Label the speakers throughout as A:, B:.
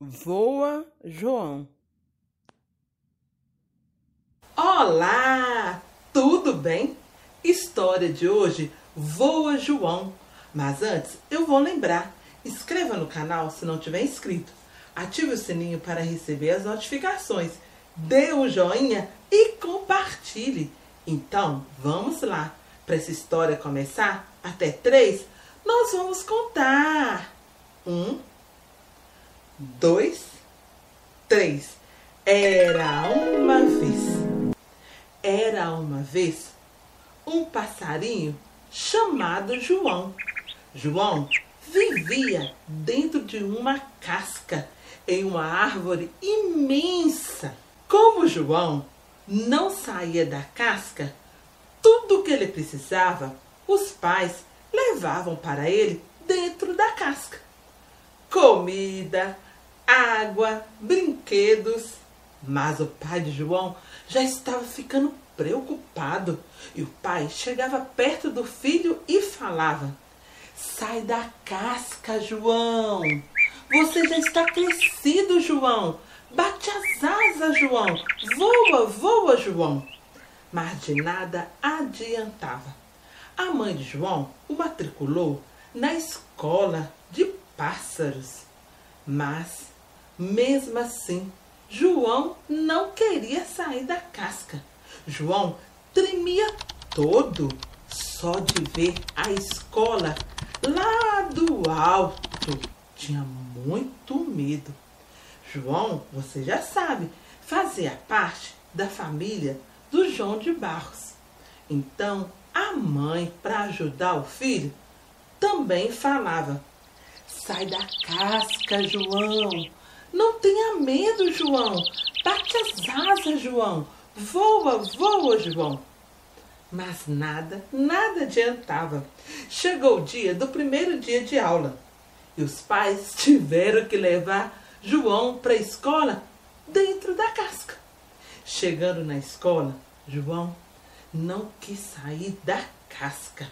A: Voa João.
B: Olá, tudo bem? História de hoje, Voa João. Mas antes, eu vou lembrar, inscreva no canal se não tiver inscrito. Ative o sininho para receber as notificações. Dê um joinha e compartilhe. Então, vamos lá. Para essa história começar, até três, nós vamos contar. Um, dois, três. Era uma vez. Era uma vez um passarinho chamado João. João vivia dentro de uma casca em uma árvore imensa. Como João não saía da casca, tudo que ele precisava, os pais levavam para ele dentro da casca. Comida, água, brinquedos. Mas o pai de João já estava ficando preocupado e o pai chegava perto do filho e falava: Sai da casca, João. Você já está crescido, João. Bate as asas, João. Voa, voa, João. Mas de nada adiantava. A mãe de João o matriculou na escola de pássaros. Mas mesmo assim, João não queria sair da casca. João tremia todo só de ver a escola lá do alto. Tinha muito medo. João, você já sabe, fazia parte da família do João de Barros. Então, a mãe, para ajudar o filho, também falava: Sai da casca, João. Não tenha medo, João. Bate as asas, João. Voa, voa, João. Mas nada, nada adiantava. Chegou o dia do primeiro dia de aula e os pais tiveram que levar João para a escola dentro da casca. Chegando na escola, João não quis sair da casca.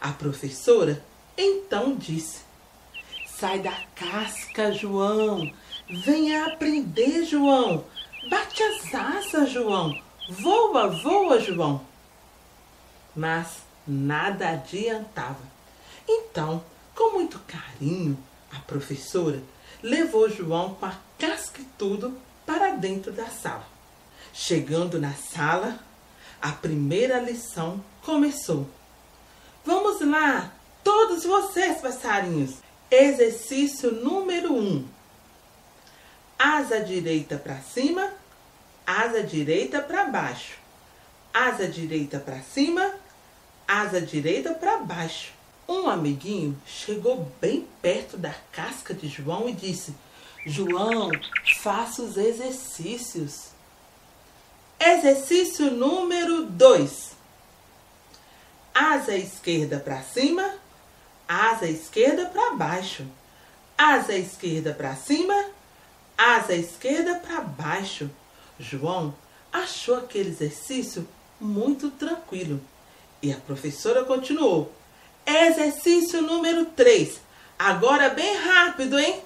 B: A professora então disse: Sai da casca, João. Venha aprender, João. Bate as asas, João. Voa, voa, João. Mas nada adiantava. Então, com muito carinho, a professora levou João com a casca e tudo para dentro da sala. Chegando na sala, a primeira lição começou. Vamos lá, todos vocês, passarinhos. Exercício número 1. Um. Asa direita para cima, asa direita para baixo. Asa direita para cima, asa direita para baixo. Um amiguinho chegou bem perto da casca de João e disse: João, faça os exercícios. Exercício número 2. Asa esquerda para cima, asa esquerda para baixo. Asa esquerda para cima, asa esquerda para baixo. João achou aquele exercício muito tranquilo. E a professora continuou. Exercício número 3. Agora bem rápido, hein?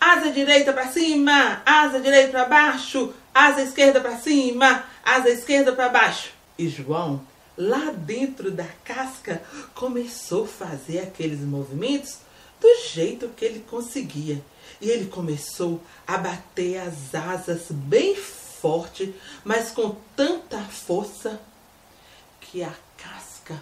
B: Asa direita para cima, asa direita para baixo, asa esquerda para cima, asa esquerda para baixo. E João, lá dentro da casca, começou a fazer aqueles movimentos do jeito que ele conseguia. E ele começou a bater as asas bem forte, mas com tanta força que a casca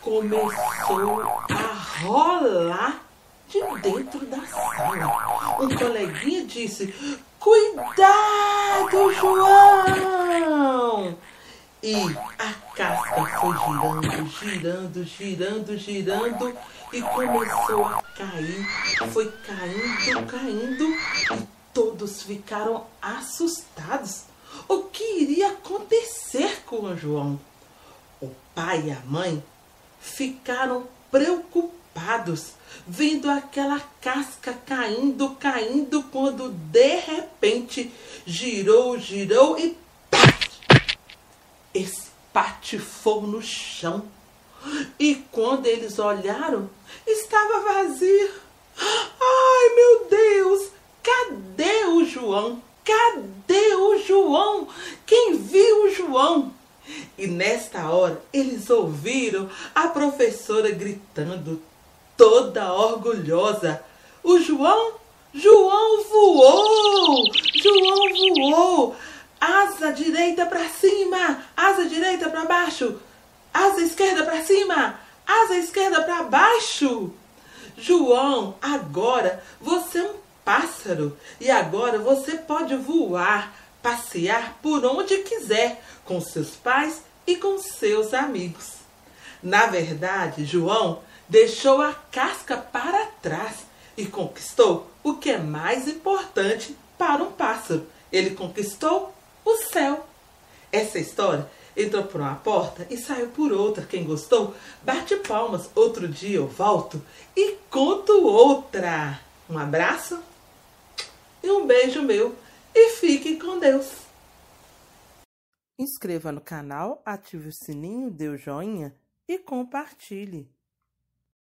B: começou a rolar de dentro da sala. Um coleguinha disse: Cuidado, João! E a casca foi girando, girando, girando, girando e começou a cair. Foi caindo, caindo e todos ficaram assustados. O que iria acontecer com o João? O pai e a mãe ficaram preocupados vendo aquela casca caindo, caindo, quando de repente girou, girou e espatifou no chão. E quando eles olharam, estava vazio. Ai, meu Deus! Cadê João? Cadê o João? Quem viu o João? E nesta hora eles ouviram a professora gritando, toda orgulhosa: O João, João voou! João voou! Asa direita para cima, asa direita para baixo, asa esquerda para cima, asa esquerda para baixo. João, agora você é um pássaro e agora você pode voar, passear por onde quiser com seus pais e com seus amigos. Na verdade, João deixou a casca para trás e conquistou o que é mais importante para um pássaro. Ele conquistou o céu. Essa história entrou por uma porta e saiu por outra. Quem gostou, bate palmas. Outro dia eu volto e conto outra. Um abraço e um beijo meu. E fique com Deus.
A: Inscreva no canal, ative o sininho, dê o joinha e compartilhe.